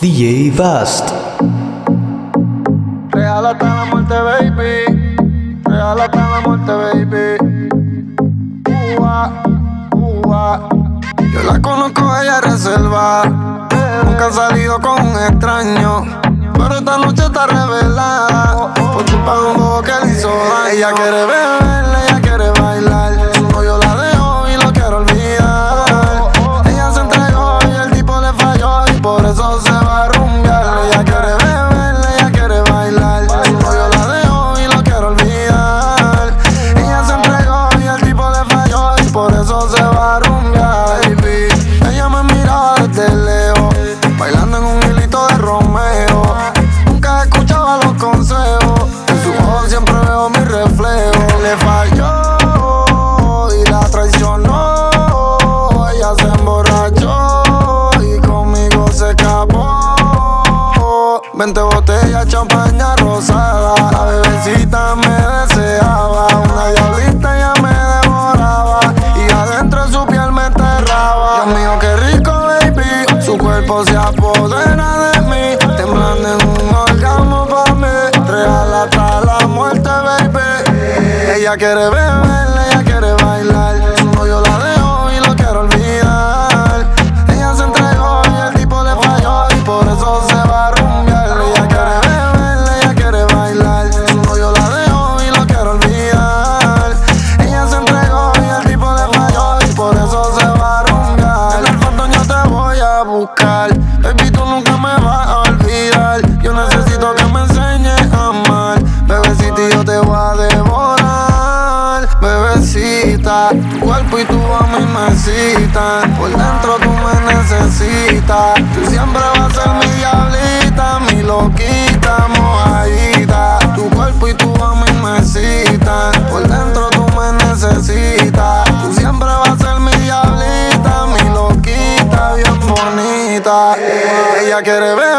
DJ Vast. Real hasta la muerte, baby. Real hasta la muerte, baby. Uva. Yo la conozco, ella reserva. Nunca ha salido con un extraño. Pero esta noche está revelada. Por culpa de un bobo que le hizo daño. Ella quiere beberle quiere ver.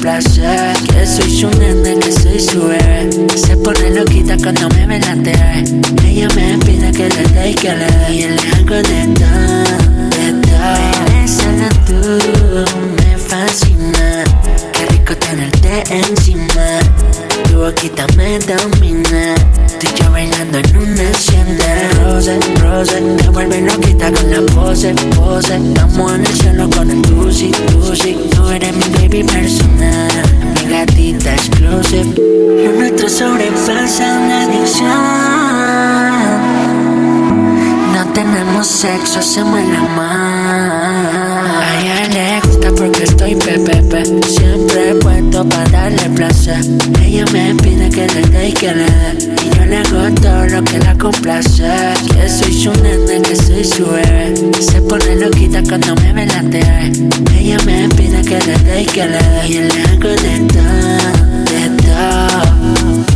Que soy su nene, que soy su bebé. Se pone loquita cuando me ve la TV. Ella me pide que le dé y que le dé. Y le hago de todo, de todo. tú, me fascina. Qué rico tenerte encima boquita me domina. Tú y yo bailando en una escena. Rose, Rose, te vuelve loquita con la pose, pose. Estamos en el cielo con el Lucy, Lucy. Tú eres mi baby personal, mi gatita exclusive. Lo nuestro sobrepasa una adicción. No tenemos sexo, hacemos el amor le gusta porque estoy pepepe. Siempre puesto para darle placer. Ella me pide que le dé y que le dé. Y yo le hago todo lo que la complace. Que soy su nene, que soy su bebé. Se pone loquita cuando me ve la TV. Ella me pide que le dé y que le dé. Y yo le hago de todo, de todo.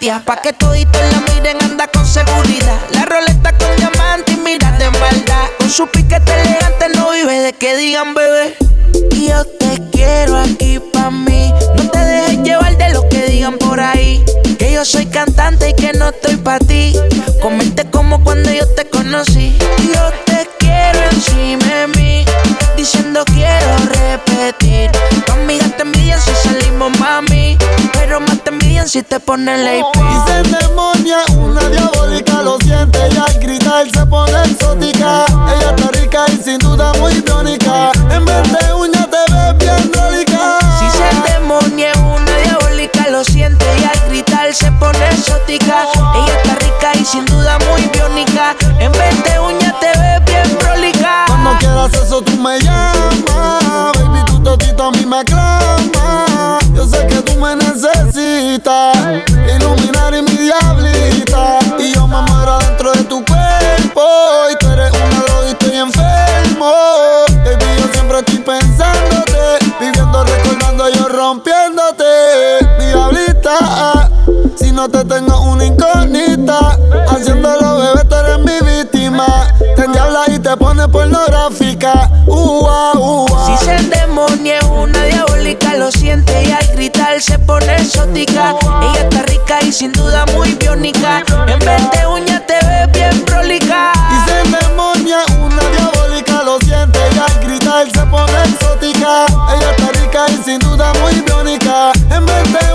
Pa' que toditos la miren, anda con seguridad. La roleta con diamante y mira de maldad. Con su piquete elegante no vive de que digan bebé. Yo te quiero aquí pa' mí. No te dejes llevar de lo que digan por ahí. Que yo soy cantante y que no estoy pa' ti. Comerte como cuando yo te conocí. Yo te quiero encima de mí. Diciendo quiero repetir. Amigas te envidian si salimos, mami. Te envidian si te ponen la IP. Y se endemonia una diabólica, lo siente y al gritar se pone exótica. Ella está rica y sin duda muy biónica. En vez de uña te ves bien drólica. Si se endemonia es una diabólica, lo siente y al gritar se pone exótica. Ella está rica y sin duda muy biónica. En vez de uña te ves bien prolica. Cuando quieras eso tú me llamas. Baby, tu totito a mí me aclama. Iluminar y mi diablita. Y yo me muero dentro de tu cuerpo. Y tú eres una droga y estoy enfermo. Baby, yo siempre estoy pensándote. Viviendo, recordando, yo rompiéndote. Diablita. Si no te tengo una incógnita. Haciéndolo, bebé, tú eres mi víctima. Te endiabla y te pone pornográfica. Ua, ua. Si se endemonia es una diabólica, lo siente y al gritar se pone exótica. Ella está rica y sin duda muy biónica. En vez de uña te ves bien prolica. Y se endemonia una diabólica, lo siente y al gritar se pone exótica. Ella está rica y sin duda muy biónica. En vez de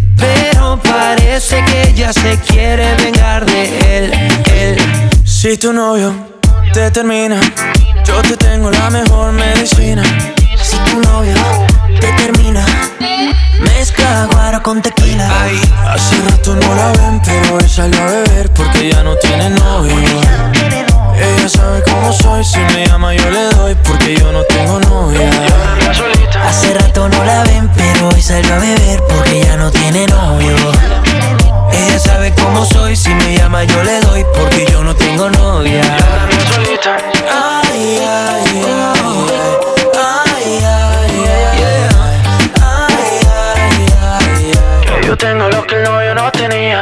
Pero parece que ella se quiere vengar de él, él. Si tu novio te termina, yo te tengo la mejor medicina. Si tu novio te termina, mezcla guaro con tequila. Hace rato no la ven, pero hoy salió a beber porque ya no tiene novio. Ella sabe cómo soy, si me llama yo le doy porque yo no tengo novia. Hace rato no la ven, pero hoy salgo a beber porque ya no tiene novio. Ella sabe cómo soy, si me llama yo le doy porque yo no tengo novia. Ay, ay, ay. Yo tengo lo que el novio no tenía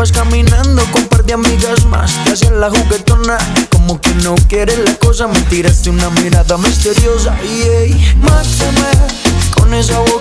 Ibas caminando con un par de amigas más. Te hacían la juguetona. Como que no quieres la cosa. Me tiraste una mirada misteriosa. Y ey, mátame. Con esa boquita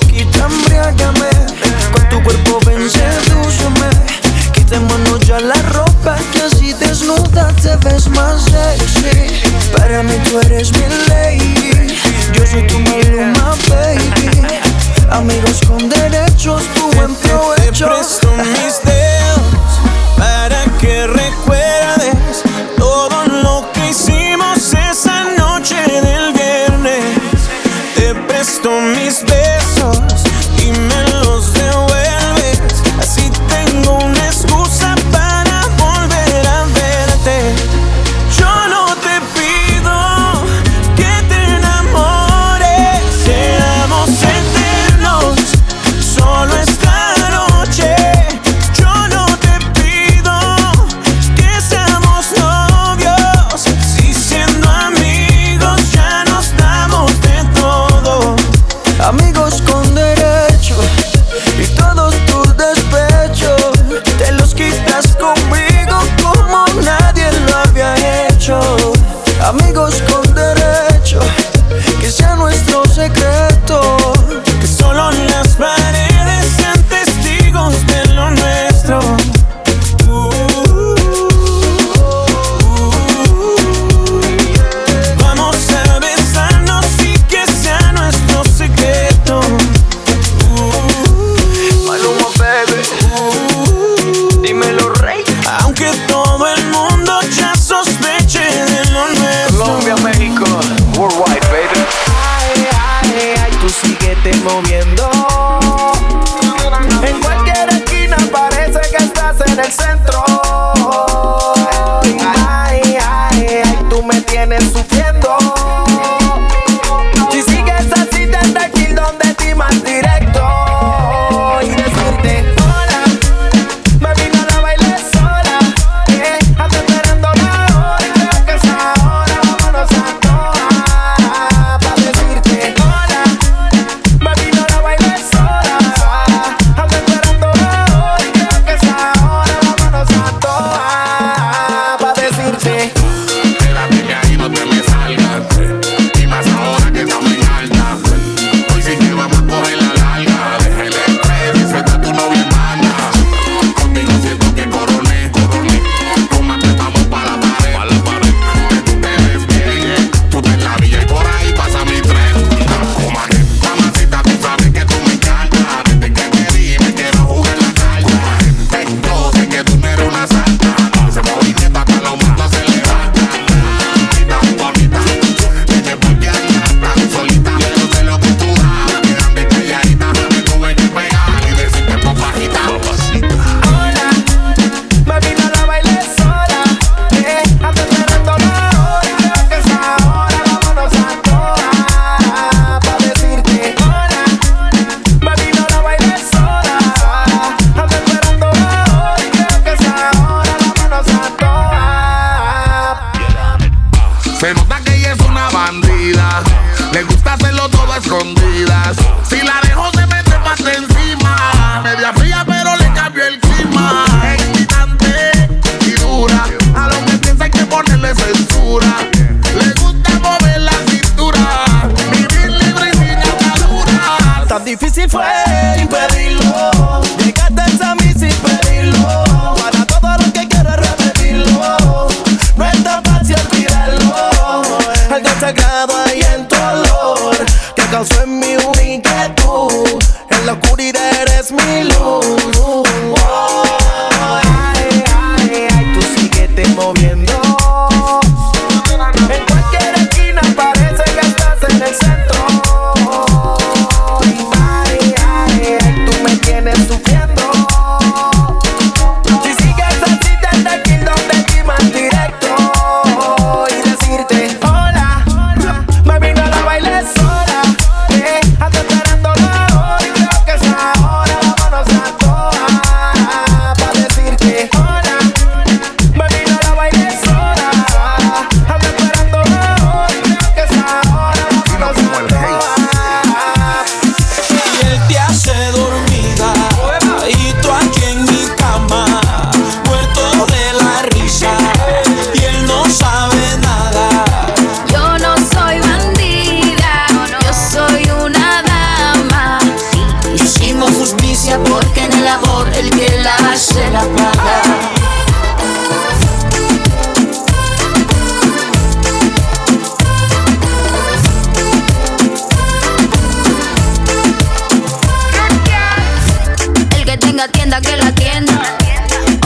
tenga tienda, que la tienda.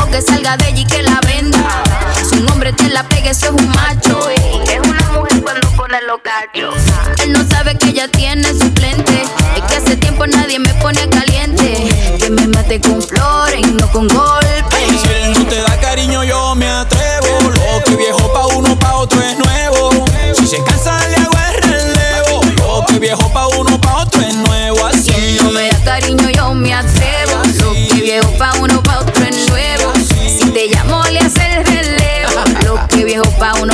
O que salga de ella y que la venda. Si un hombre te la pegue, eso es un macho. Es una mujer cuando pone los cachos. Él no sabe que ella tiene suplente. Es que hace tiempo nadie me pone caliente. Que me mate con flores, y no con golpes. Si él no te da cariño, yo me atrevo. Lo que viejo pa' uno, pa' otro es nuevo. Si se cansa, le viejo pa' uno, pa' otro es nuevo. Si te llamo, le hace el relevo. Lo que viejo pa' uno,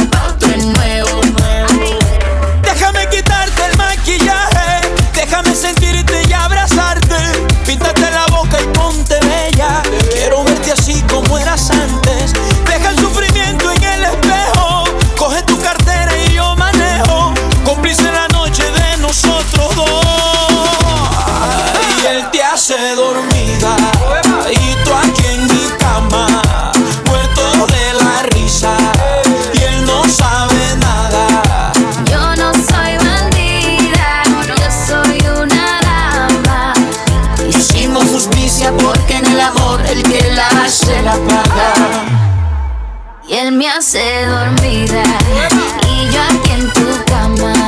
Y él me hace dormida y yo aquí en tu cama.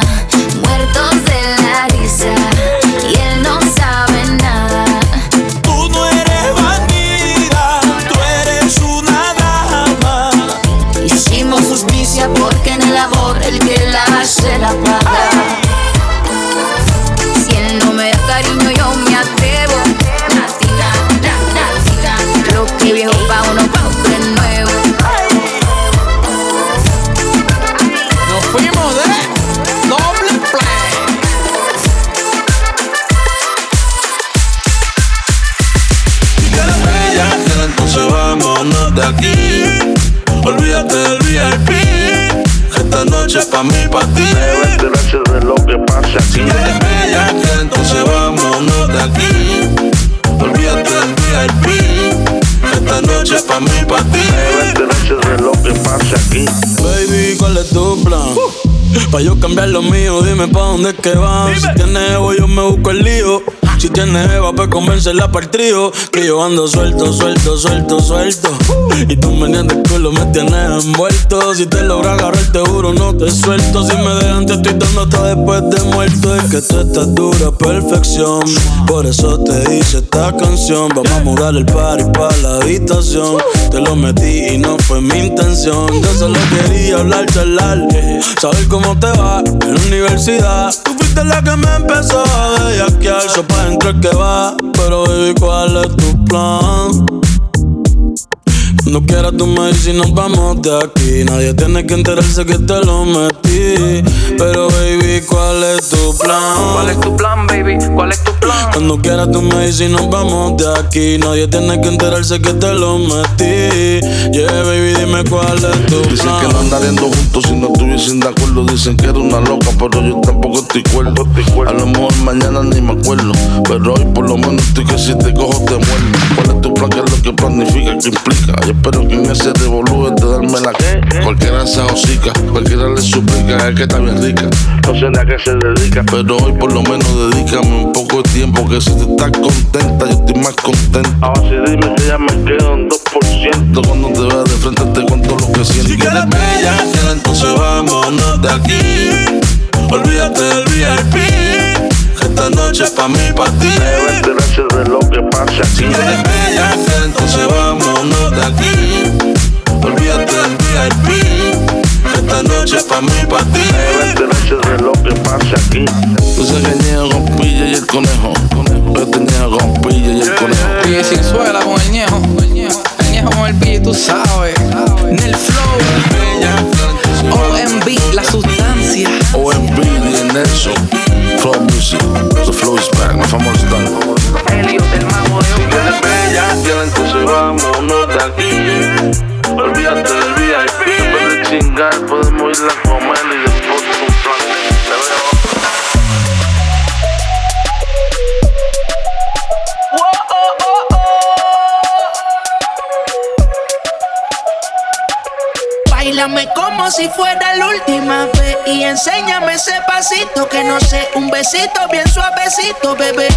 De aquí. Olvídate del VIP. Esta noche es pa' mí, pa' ti. Debe enterarse de lo que pasa Si aquí. eres bella, que entonces vámonos de aquí. Olvídate del VIP. Esta noche es pa' mí, pa' ti. Debe enterarse de lo que pasa aquí. Baby, ¿cuál es tu plan? Pa' yo cambiar lo mío, dime pa' dónde es que vas. Si tienes Evo, yo me busco el lío. Si tienes Eva, pues convencerla para el trío. Que yo ando suelto, suelto, suelto, suelto. Y tú me el culo, me tienes envuelto. Si te logro agarrar, te juro, no te suelto. Si me dejan, te estoy dando hasta después de muerto. Es que tú estás dura, perfección. Por eso te hice esta canción. Vamos a mudar el party pa' la habitación. Te lo metí y no fue mi intención. Yo solo quería hablar, charlar. Saber cómo te va en la universidad. Fuiste la que me empezó a bellaquear. So pa' dentro es que va. Pero baby, ¿cuál es tu plan? Cuando quieras tú me dices y nos vamos de aquí Nadie tiene que enterarse que te lo metí Pero baby, ¿cuál es tu plan? ¿Cuál es tu plan, baby? ¿Cuál es tu plan? Cuando quieras tú me dices y nos vamos de aquí Nadie tiene que enterarse que te lo metí Yeah, baby, dime cuál es tu Dicen plan que no andaríamos juntos si no estuviesen de acuerdo. Dicen que era una loca, pero yo tampoco estoy cuerdo. A lo mejor mañana ni me acuerdo. Pero hoy por lo menos estoy que si te cojo te muerdo. ¿Cuál es tu plan? ¿Qué es lo que planifica? ¿Qué implica? Yo espero que en ese revolú de darme la que Cualquiera se hocica, cualquiera le suplica. Es que está bien rica. No sé ni a qué se dedica. Pero hoy por lo menos dedícame un poco de tiempo. Que si tú estás contenta, yo estoy más contento. Ahora sí dime que ya me quedo en 2%. Cuando te veas de frente te cuento lo que siento. Si quieres bella, entonces vámonos de aquí. Olvídate del VIP. Que Esta noche es pa' mí, pa' ti. Debe enterarse de lo que pasa Si aquí. quieres bella, que entonces vámonos de aquí. Olvídate del VIP. Esta noche es pa' mí, pa' ti. Debe enterarse de lo que pasa aquí. Tú sabes que niego con pilla y el conejo. Yo te niego con pilla y el conejo. Pille sin suela con el ñejo. El ñejo con el pille, tú sabes. En el besito bien suavecito, bebé.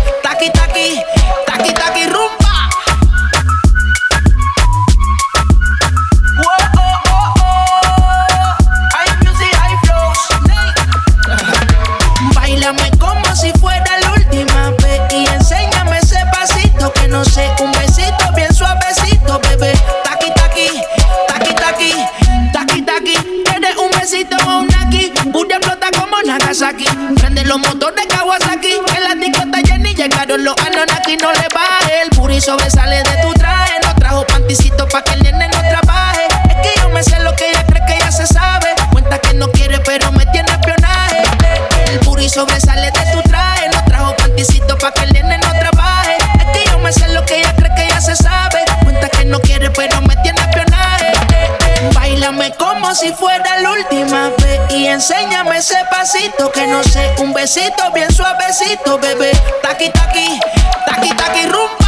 Ese pasito que no sé, un besito bien suavecito, bebé. Taqui taqui, taqui taqui rumba.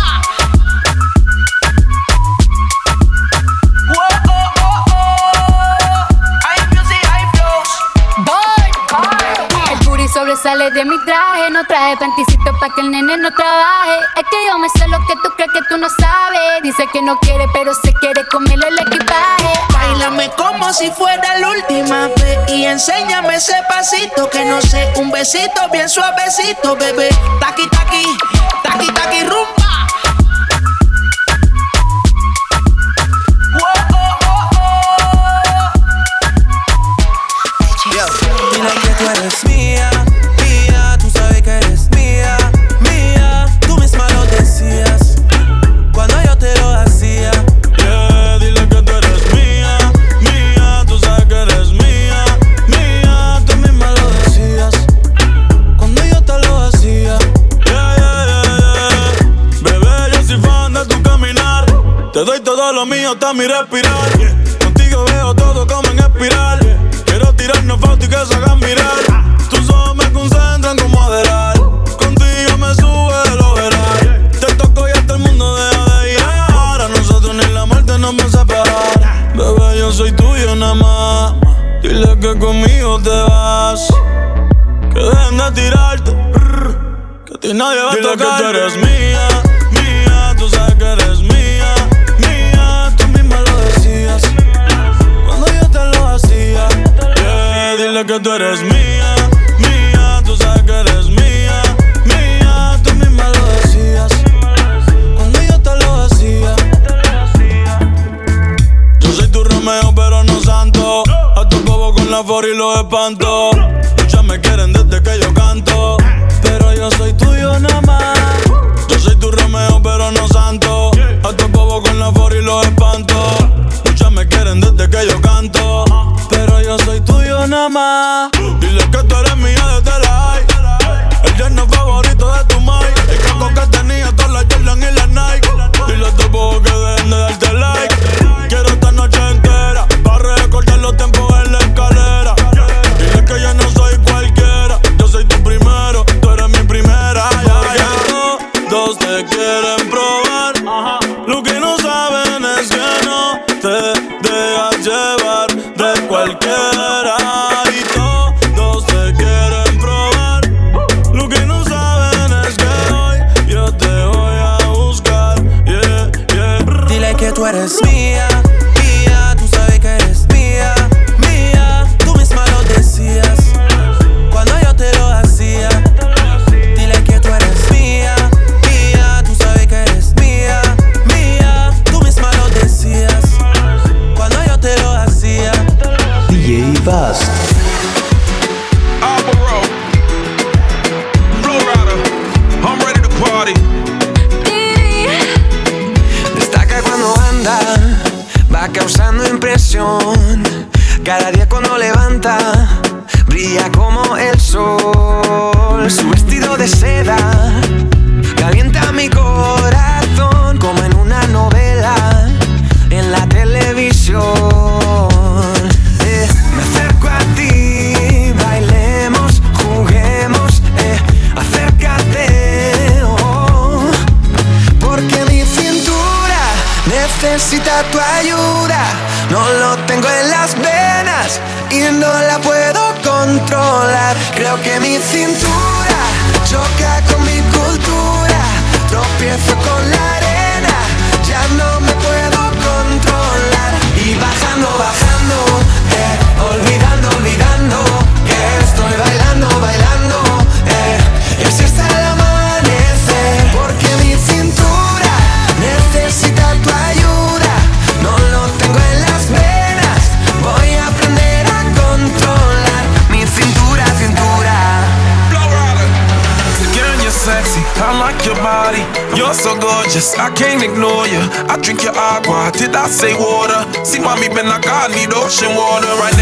Sobresale de mi traje. No traje panticito pa' que el nene no trabaje. Es que yo me sé lo que tú crees que tú no sabes. Dice que no quiere, pero pasito que no sé, un besito bien suavecito, bebé. Taqui taqui, taqui taqui rumba. eres mía I can't ignore you. I drink your agua, did I say water? See, mommy, been like I need ocean water right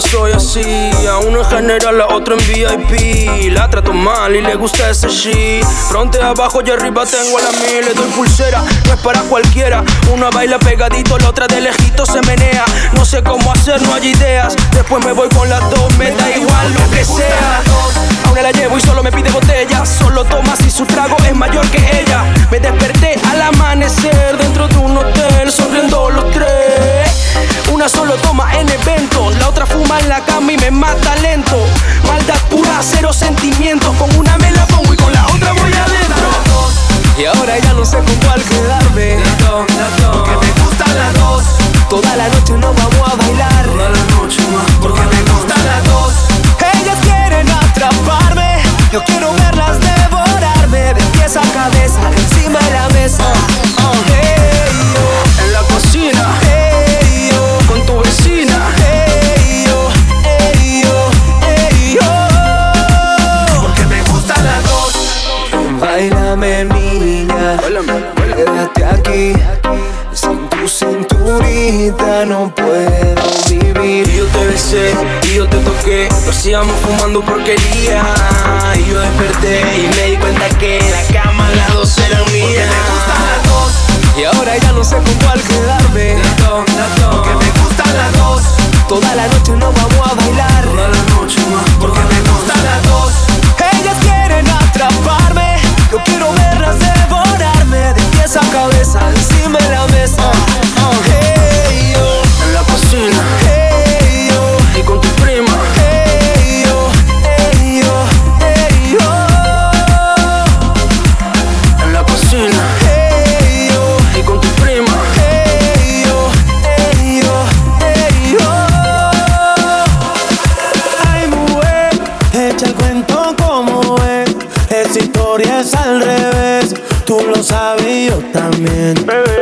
soy así. A uno en general, la otra en VIP. La trato mal y le gusta ese shit. Fronte abajo y arriba tengo a la mil. Le doy pulsera, no es para cualquiera. Una baila pegadito, la otra de lejito se menea. No sé cómo hacer, no hay ideas. Después me voy con las dos, me da igual lo que sea. Ahora la llevo y solo me pide botella. Solo toma si su trago es mayor que ella. Me desperté al amanecer dentro de un hotel, sonriendo los tres. Una solo toma en evento, la otra fuma en la cama y me mata lento. Maldad pura, cero sentimientos. Con una me la pongo y con la otra voy adentro. Y ahora ya no sé con cuál quedarme. Porque me gustan las dos. Toda la noche no vamos a bailar. Toda la noche. Porque me gustan las dos. Ellas quieren atraparme. Yo quiero verlas devorarme. De pies a cabeza, encima de la mesa. No puedo vivir. Y yo te besé y yo te toqué. Lo hacíamos fumando porquería. Y yo desperté y me di cuenta que la cama las dos eran mías. Y ahora ya no sé con cuál quedarme. Porque me gustan las dos. Toda la noche no vamos a bailar. Toda la noche más. Tú lo sabes yo también. Ay,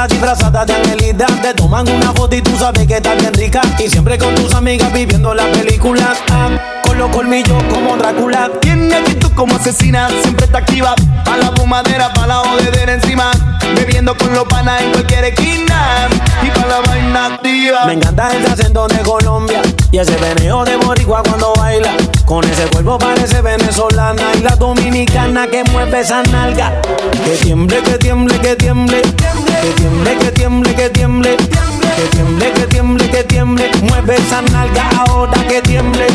eres una diabla disfrazada de angelita. Te toman una foto y tú sabes que estás bien rica. Y siempre con tus amigas viviendo la película. Ah, con los colmillos como Drácula. Tiene actitud como asesina, siempre está activa. Pa' la fumadera, pa' la jodedera encima. Bebiendo con los panas en cualquier esquina. Y pa' la vaina activa. Me encanta ese acento de Colombia y ese veneo de boricua cuando baila. Con ese cuerpo parece venezolana y la dominicana que mueve esa nalga. Que tiemble, que tiemble, que tiemble. Que tiemble, que tiemble, que tiemble. Que tiemble, que tiemble, que tiemble. Mueve esa nalga ahora que tiemble.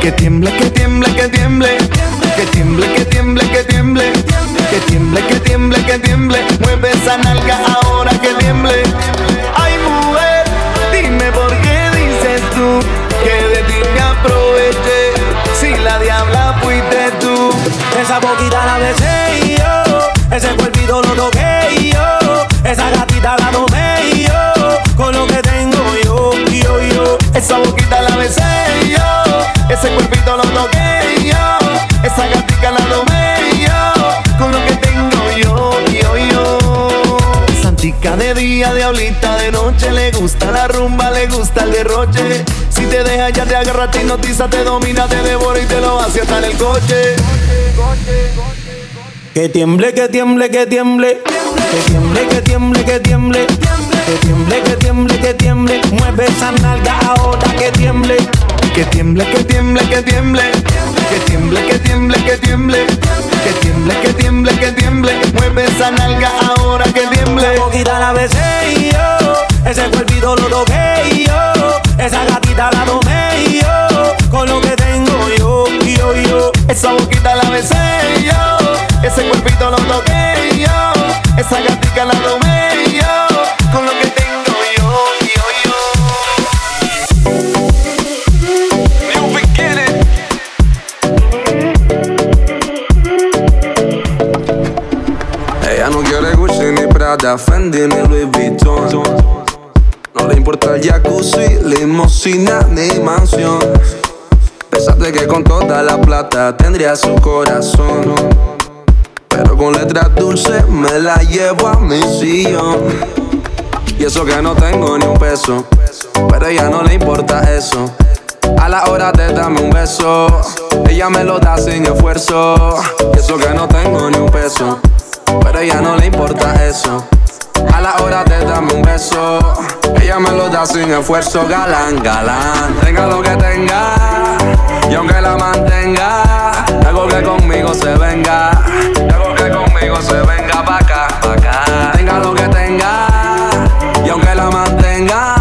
Que tiemble, que tiemble, que tiemble. Que tiemble, que tiemble, que tiemble. Que tiemble, que tiemble, que tiemble. Mueve esa nalga ahora que tiemble. Ay, mujer, dime por qué dices tú Esa boquita la besé yo, ese cuerpito lo toqué yo, esa gatita la tomé yo, con lo que tengo yo, yo, yo. Esa boquita la besé yo, ese cuerpito lo toqué yo, esa gatita la tomé Santica de día, diablita de noche, le gusta la rumba, le gusta el derroche. Si te deja ya te agarra, te hipnotiza, te domina, te devora y te lo hace hasta en el coche. Que tiemble, que tiemble, que tiemble. Que tiemble, que tiemble, que tiemble. Que tiemble, que tiemble, que tiemble. Mueve esa nalga ahora. Que tiemble, que tiemble, que tiemble. Que tiemble, que tiemble, tendría su corazón. Pero con letras dulces me la llevo a mi sillón. Y eso que no tengo ni un peso. Pero a ella no le importa eso. A la hora de darme un beso, ella me lo da sin esfuerzo. Y eso que no tengo ni un peso. Pero a ella no le importa eso. A la hora de darme un beso, ella me lo da sin esfuerzo, galán, galán. Tenga lo que tenga, y aunque la mantenga, algo que conmigo se venga, algo que conmigo se venga pa' acá, pa' acá. Tenga lo que tenga, y aunque la mantenga,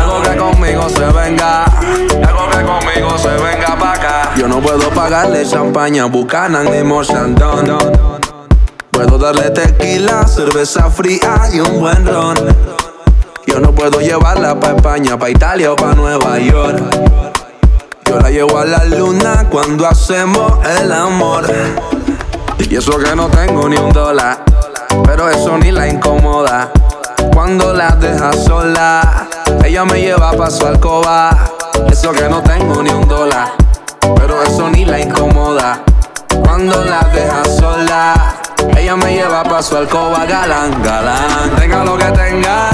algo que conmigo se venga, algo que conmigo se venga pa' acá. Yo no puedo pagarle champaña, Buchanan ni Mochandon. Puedo darle tequila, cerveza fría y un buen ron. Yo no puedo llevarla pa' España, pa' Italia o pa' Nueva York. Yo la llevo a la luna cuando hacemos el amor. Y eso que no tengo ni un dólar, pero eso ni la incomoda. Cuando la deja sola, ella me lleva pa' su alcoba. Eso que no tengo ni un dólar, pero eso ni la incomoda. Cuando la deja sola, ella me lleva pa' su alcoba galán, galán. Tenga lo que tenga,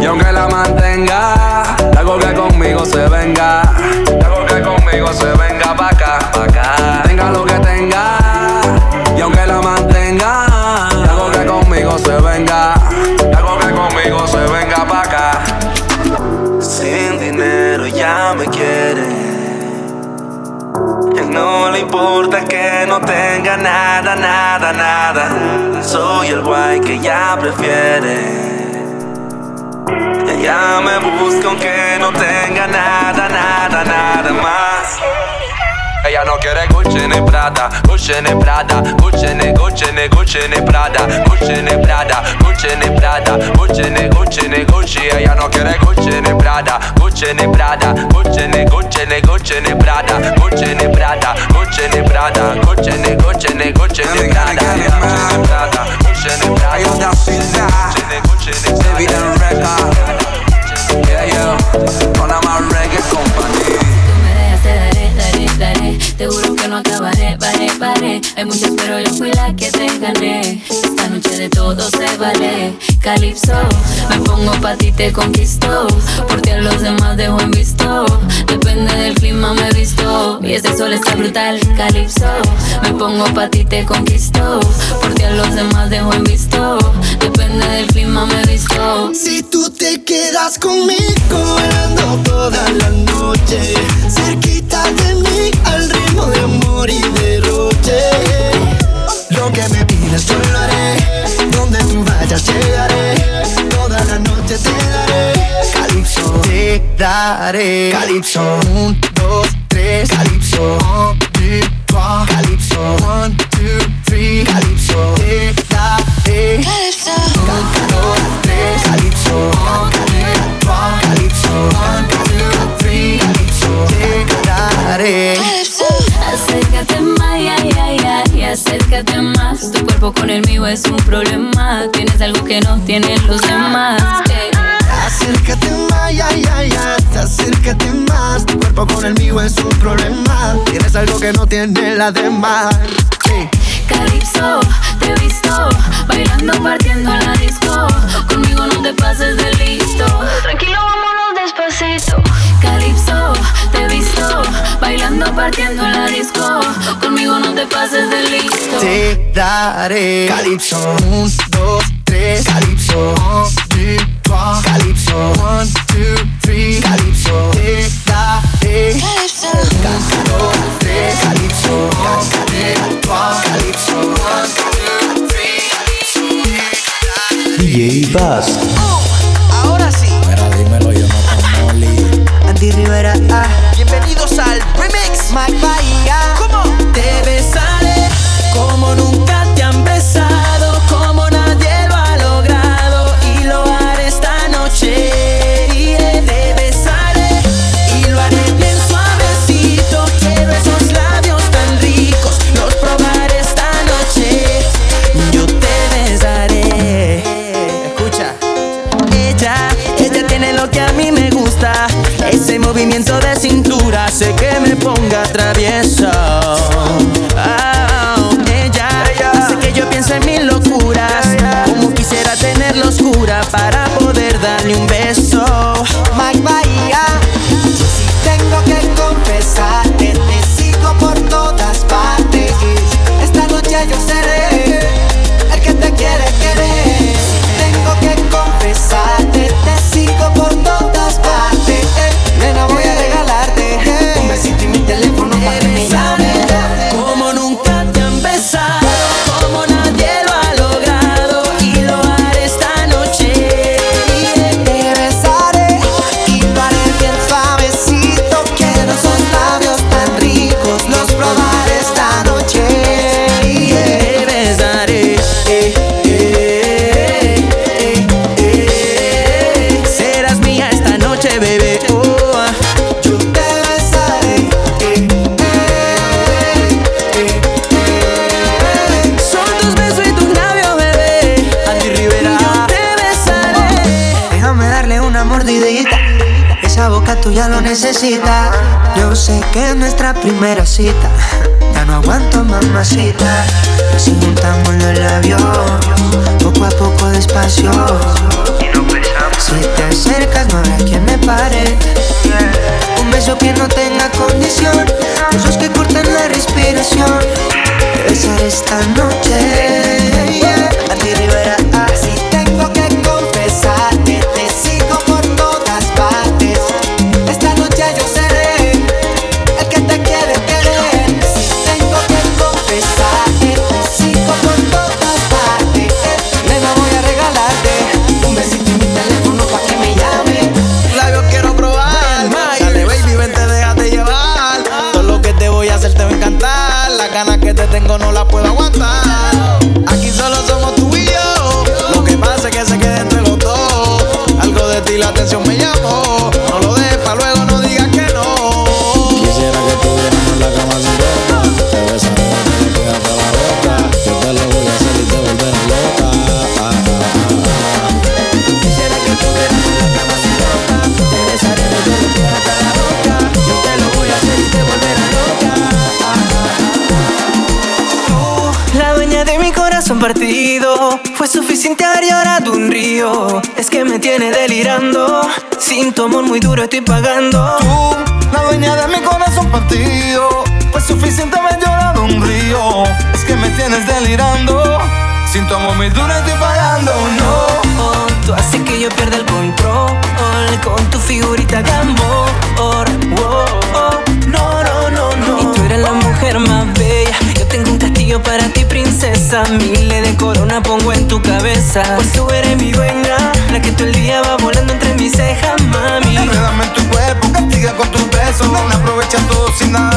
y aunque la mantenga, algo que conmigo se venga, prefiere. Ella me busca aunque no tenga nada, quiere Gucci ni Prada, Gucci ni Prada, Gucci ni Gucci ni Gucci ni Prada, Gucci ni Prada, Gucci ni Prada, Gucci ni Gucci ni Gucci. Ella no quiere Gucci ni Prada, Gucci ni Prada, Gucci ni Gucci ni Gucci ni Prada, Gucci ni Prada, Gucci ni Prada, Gucci ni Gucci ni Gucci ni Prada. en Prada, Gucci en Prada. Hay una ciudad, se vive en record. Yeah, yeah, con la más reggae company. Te juro que no acabaré, paré, paré. Hay muchas, pero yo fui la que te gané. Esta noche de todo se vale. Calypso, me pongo pa' ti, te conquisto. Por ti a los demás dejo en visto. Depende del clima, me visto. Y este sol está brutal. Calypso, me pongo pa' ti, te conquisto. Por ti a los demás dejo en visto. Depende del clima, me visto. Si tú te quedas conmigo bailando toda la noche, cerquita de mí al ritmo de amor y derroche. Lo que me pidas yo lo haré, donde tú vayas llegaré, toda la noche te daré. Calipso, te daré. Calipso, un, dos, tres. Calipso, un, two. Calipso, one, two, three. Calipso, te daré. Calipso, un, dos, tres. Two. Calipso, one, two, three. Calipso, te daré. Acércate más. Tu cuerpo con el mío es un problema. Tienes algo que no tienen los demás. Acércate más, ya, ya, ya, acércate más. Tu cuerpo con el mío es un problema. Tienes algo que no tiene la demás. Sí. Calypso, te he visto bailando, partiendo en la disco. Conmigo no te pases de listo. Tranquilo, vámonos despacito. Calypso, te he visto bailando, partiendo en la disco. Conmigo no te pases de listo. Te daré Calipso, un, dos, tres Calipso, un, two, trois Calipso, one, two, three Calipso, te daré Calipso, un, dos, tres Calipso, Calipso, one, two, three Calipso, DJ Bass. Rivera, ah. Bienvenidos al remix. Mike Bahía. Necesita. Yo sé que es nuestra primera cita. Ya no aguanto, mamacita. Si juntamos los labios, poco a poco despacio. Si te acercas, no habrá quien me pare. Un beso que no tenga condición. Besos que cortan la respiración. Te besaré esta noche. Yeah. Andy Rivera, no la puedo aguantar. Sin tu amor muy duro estoy pagando. Tú, la dueña de mi corazón partido. Pues suficiente me he llorado un río. Es que me tienes delirando. Sin tu amor muy duro estoy pagando. No, oh, tú haces que yo pierda el control. Con tu figurita gambor. Oh, oh, no, no, no, no. Y tú eres la mujer más bella. Yo tengo un castillo para ti, princesa. Miles tu cabeza. Pues tú eres mi dueña, la que todo el día va volando entre mis cejas, mami. Enredame en tu cuerpo, castiga con tus besos. Aprovecha todo sin nada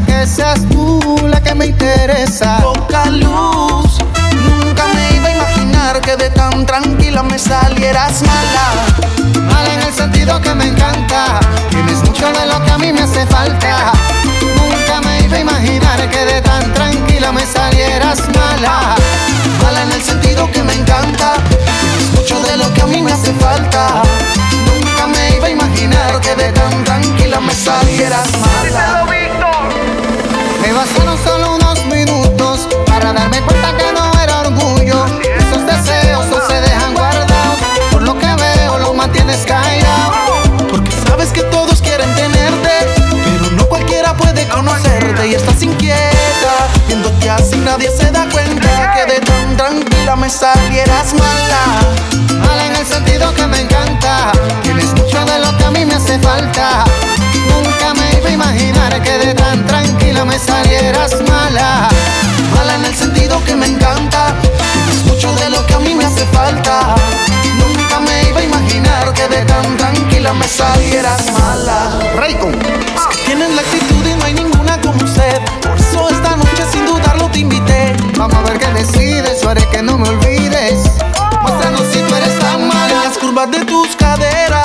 que seas tú la que me interesa. Poca luz, nunca me iba a imaginar que de tan tranquila me salieras mala. Mala en el sentido que me encanta. Tienes mucho de lo que a mí me hace falta. Nunca me iba a imaginar que de tan tranquila me salieras mala. Mala en el sentido que me encanta. Tienes mucho de lo que a mí me hace falta. Nunca me iba a imaginar que de tan tranquila me salieras mala. Nadie se da cuenta que de tan tranquila me salieras mala. Mala en el sentido que me encanta. Tienes mucho de lo que a mí me hace falta. Nunca me iba a imaginar que de tan tranquila me salieras mala. Mala en el sentido que me encanta. Tienes mucho de lo que a mí me hace falta. Nunca me iba a imaginar que de tan tranquila me salieras mala. Raycon. Tienes la actitud Vamos a ver qué decides, yo que no me olvides. Muéstranos si tú eres tan mala. Las curvas de tus caderas.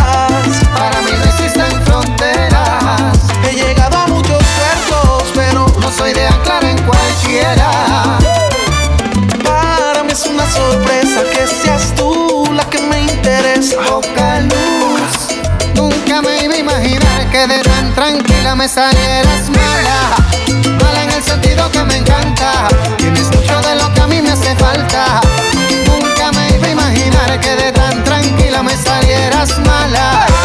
Para mí no existen fronteras. He llegado a muchos puertos, pero No soy de anclar en cualquiera. para mí es una sorpresa que seas tú la que me interesa. Poca luz. Nunca me iba a imaginar que de tan tranquila me salieras mala. Que me encanta. Tienes mucho de lo que a mí me hace falta. Nunca me iba a imaginar que de tan tranquila me salieras mala.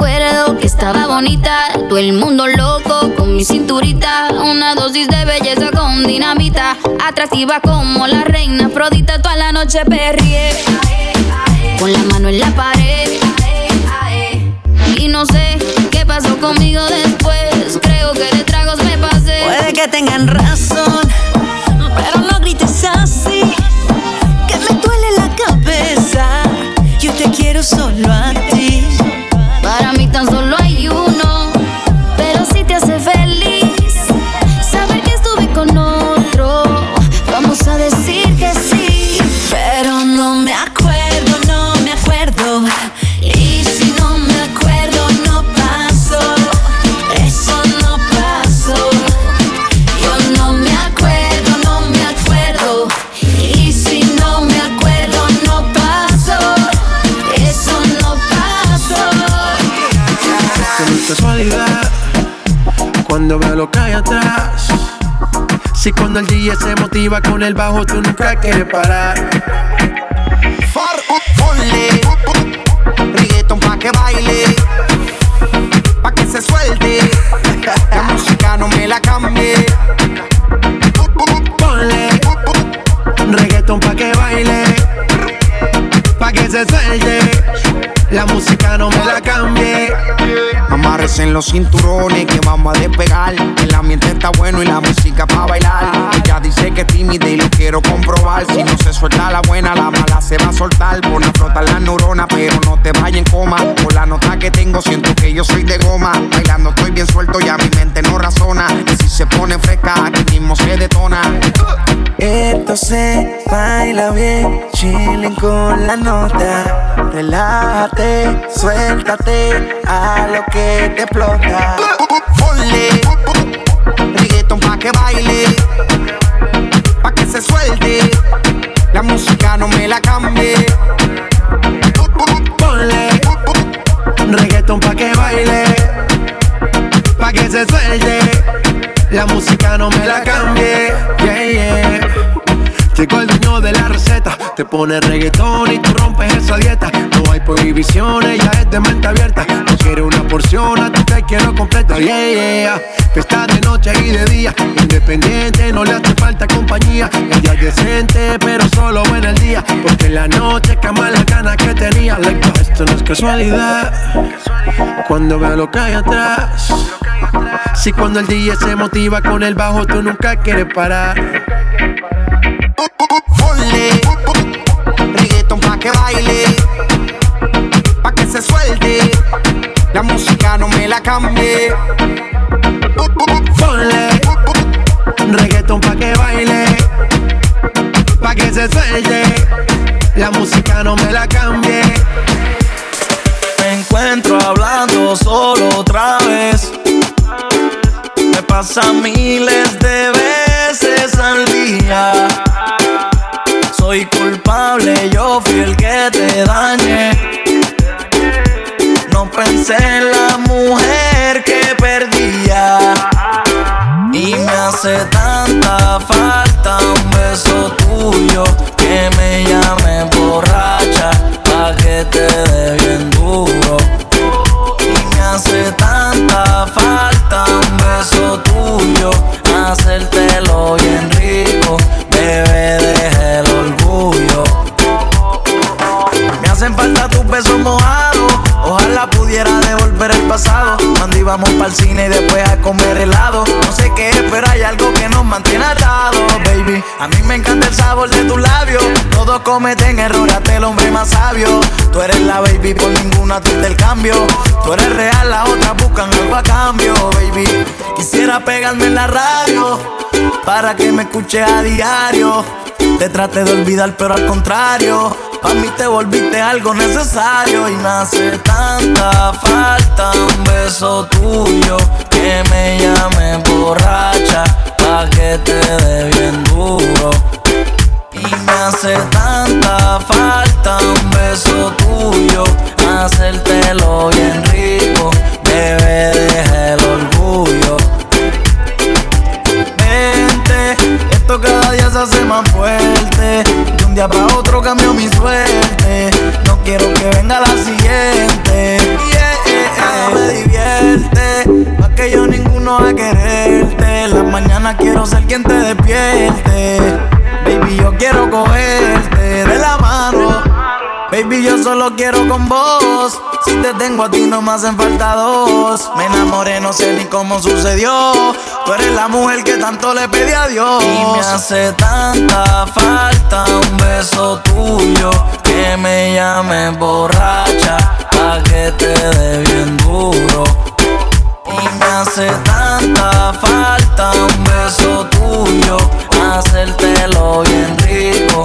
Recuerdo que estaba bonita, todo el mundo loco con mi cinturita, una dosis de belleza con dinamita, atractiva como la reina Afrodita, toda la noche perrié, con la mano en la pared, y no sé qué pasó conmigo después, creo que de tragos me pasé. Puede que tengan razón, pero no grites así. Que me duele la cabeza. Yo te quiero solo a ti. Atrás. Si cuando el DJ se motiva con el bajo, tú nunca quieres parar. Far, ponle reggaeton pa' que baile, pa' que se suelte. La música no me la cambie. Ponle reggaeton pa' que baile, pa' que se suelte. La música no me la cambie. Amarres en los cinturones que vamos a despegar. El ambiente está bueno y la música pa' bailar. Ella dice que es tímida y lo quiero comprobar. Si no se suelta la buena, la mala se va a soltar. Pon a flotar las neuronas, pero no te vayas en coma. Por la nota que tengo, siento que yo soy de goma. Bailando estoy bien suelto, ya mi mente no razona. Y si se pone fresca, aquí mismo se detona. Esto se baila bien, chilling con la nota. Relájate, suéltate a lo que te explota. Ponle reggaeton pa' que baile, pa' que se suelte. La música no me la cambie. Ponle reggaeton pa' que baile, pa' que se suelte. La música no me la cambie. Yeah, yeah. Llegó el dueño de la receta, te pone reggaetón y tú rompes esa dieta. No hay prohibiciones, ya es de mente abierta. No quiero una porción, a ti te quiero completa. Yeah, yeah. Fiesta de noche y de día, independiente, no le hace falta compañía. Ella es decente, pero solo en el día. Porque en la noche cama las ganas que tenía. Esto no es casualidad. Cuando veo lo que hay atrás. Si cuando el DJ se motiva con el bajo, tú nunca quieres parar. Ponle reggaeton pa' que baile, pa' que se suelte. La música no me la cambie. Ponle reggaeton pa' que baile, pa' que se suelte. La música no me la cambie. Me encuentro hablando solo otra vez. Me pasa miles de veces al día. Soy culpable, yo fui el que te dañé. No pensé en la mujer que perdía. Y me hace tanta falta un beso tuyo que me llame borracha pa' que te dé bien duro. Y me hace tanta falta un beso tuyo, hacértelo bien rico, hacen falta tus besos mojados, ojalá pudiera devolver el pasado. Cuando íbamos para el cine y después a comer helado. No sé qué es, pero hay algo que nos mantiene atados, baby. A mí me encanta el sabor de tus labios. Todos cometen errores, hasta el hombre más sabio. Tú eres la baby, por ninguna tú del cambio. Tú eres real, las otras buscan algo a cambio, baby. Quisiera pegarme en la radio para que me escuche a diario. Te traté de olvidar, pero al contrario. Pa' mí te volviste algo necesario y me hace tanta falta un beso tuyo que me llame borracha pa' que te dé bien duro. Y me hace tanta falta un beso tuyo, hacértelo bien rico, bebé, deja el orgullo. Vente, esto cada día se hace más fuerte. Un día para otro cambio mi suerte. No quiero que venga la siguiente. Yeah, yeah, yeah. me divierte. Pa' que yo ninguno a quererte. Las mañanas quiero ser quien te despierte. Baby, yo quiero cogerte de la mano. Baby, yo solo quiero con vos. Si te tengo a ti, no me hacen falta dos. Me enamoré, no sé ni cómo sucedió. Tú eres la mujer que tanto le pedí a Dios. Y me hace tanta falta un beso tuyo. Que me llame borracha. Pa' que te dé bien duro. Y me hace tanta falta un beso tuyo, hacértelo bien rico,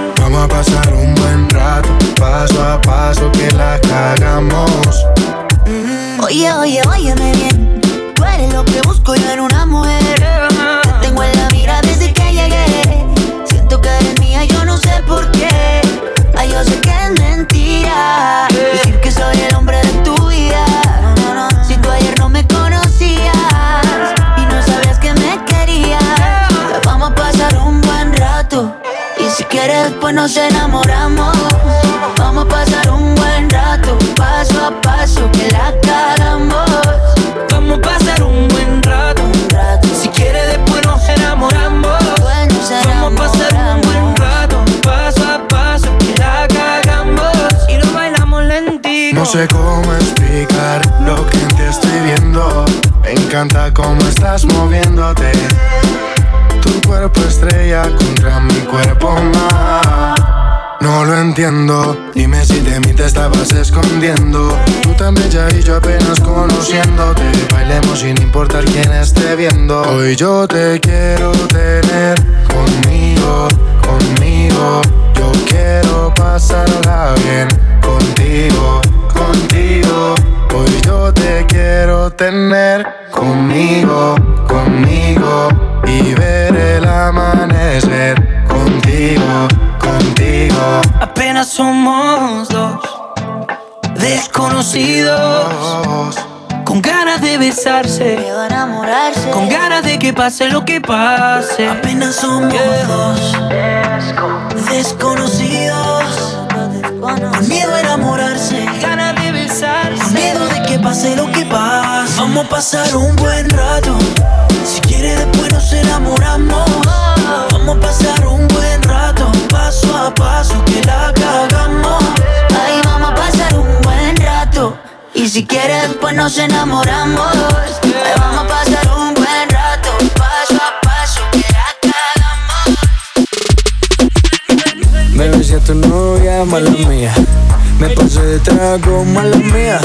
Vamos a pasar un buen rato, paso a paso que la cagamos. Oye, oye, óyeme bien. Tú eres lo que busco yo en una mujer. Te tengo en la mira desde que llegué. Siento que eres mía, yo no sé por qué. Ay, yo sé que es mentira. Decir que soy después nos enamoramos. Vamos a pasar un buen rato, paso a paso, que la cagamos. Vamos a pasar un buen rato. Si quieres después nos enamoramos. Vamos a pasar un buen rato. Paso a paso que la cagamos. Y lo bailamos lentito. No sé cómo explicar lo que en ti estoy viendo. Me encanta cómo estás moviéndote. Tu cuerpo estrella contra mi cuerpo más. No lo entiendo, dime si de mí te estabas escondiendo. Tú tan bella y yo apenas conociéndote. Bailemos sin importar quién esté viendo. Hoy yo te quiero tener conmigo, conmigo. Yo quiero pasarla bien contigo, contigo. Hoy yo te quiero tener conmigo, conmigo. Y ver el amanecer contigo, contigo. Apenas somos dos desconocidos. Con ganas de besarse. Con ganas de que pase lo que pase. Apenas somos dos desconocidos. Con miedo a enamorarse. Pase lo que pase. Vamos a pasar un buen rato. Si quieres, después nos enamoramos. Vamos a pasar un buen rato. Paso a paso, que la cagamos. Ay, vamos a pasar un buen rato. Y si quieres, después nos enamoramos. Ay, vamos a pasar un buen rato. Paso a paso, que la cagamos. Me besé a tu novia, mala mía. Me pasé de trago, mala mía.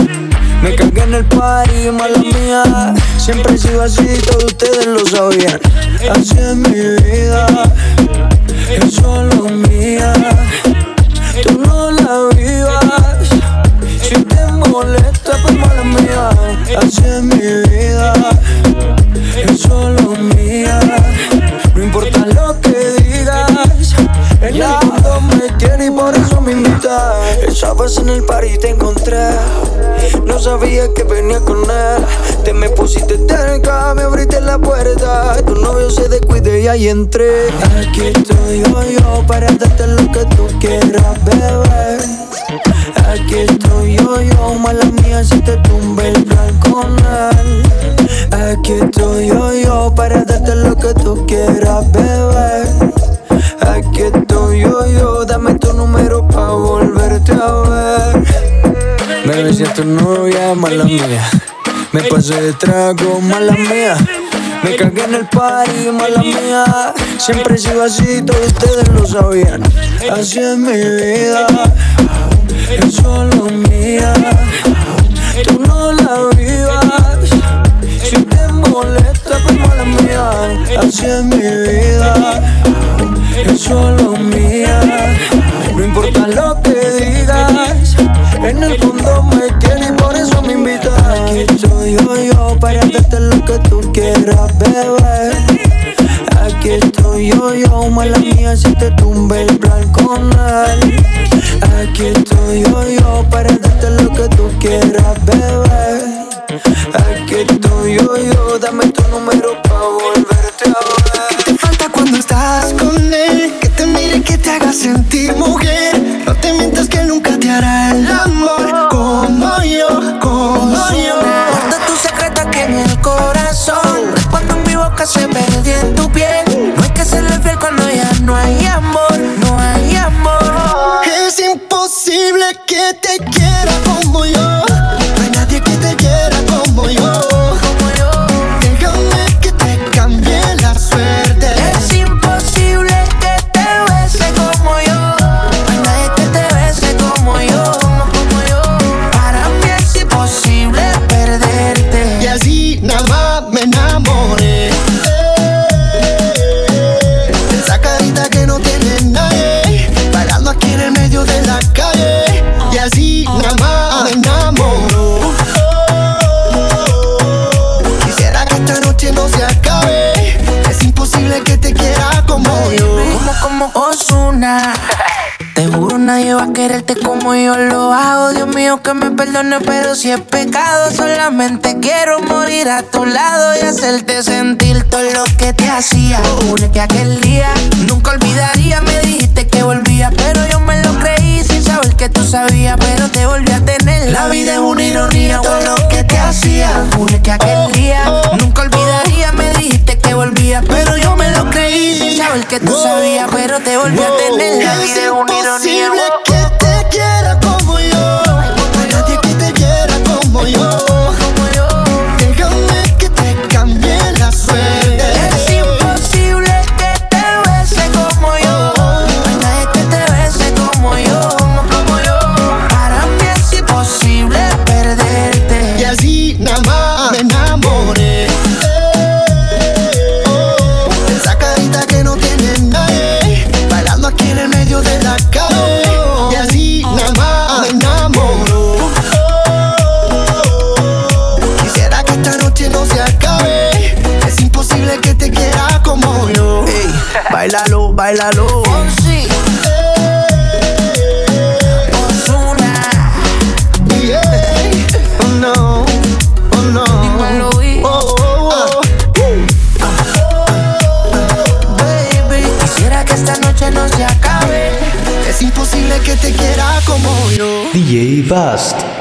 Me cagué en el party, mala mía. Siempre he sido así, todos ustedes lo sabían. Así es mi vida, es solo mía. Tú no la vivas. Si te molesta, pues mala mía. Así es mi vida, es solo mía. No importa lo que digas, el mundo me tiene y por eso me invitas. Esa vez en el party te encontré, sabía que venía con él. Te me pusiste cerca, me abriste la puerta. Tu novio se descuide y ahí entré. Aquí estoy yo, yo para darte lo que tú quieras, bebé. Aquí estoy yo, yo, mala mía, si te tumbe el con él. Aquí estoy yo, yo, para darte lo que tú quieras, bebé. Aquí estoy yo, yo, dame tu número pa' volverte a ver. Me besé a tu novia, mala mía. Me pasé de trago, mala mía. Me cagué en el party, mala mía. Siempre he sido así, todos ustedes lo sabían. Así es mi vida, es solo mía. Tú no la vivas. Si te molesta, pues mala mía. Así es mi vida, es solo mía. No importa lo que para darte lo que tú quieras, bebé. Aquí estoy yo, yo, mala mía, si te tumbe el plan con él. Aquí estoy yo, yo, para darte lo que tú quieras, bebé. Aquí estoy yo, yo, dame tu número pa' volverte a ver. ¿Qué te falta cuando estás con él? Que te mire, que te haga sentir mujer. Perdone, pero si es pecado, solamente quiero morir a tu lado y hacerte sentir todo lo que te hacía. Jure que aquel día nunca olvidaría. Me dijiste que volvía, pero yo me lo creí sin saber que tú sabías, pero te volví a tener. La vida es una ironía, todo lo que te hacía. Jure que aquel día nunca olvidaría. Me dijiste que volvía, pero yo me lo creí sin saber que tú sabías, pero te volví a tener. La vida es una ironía. No se acabe.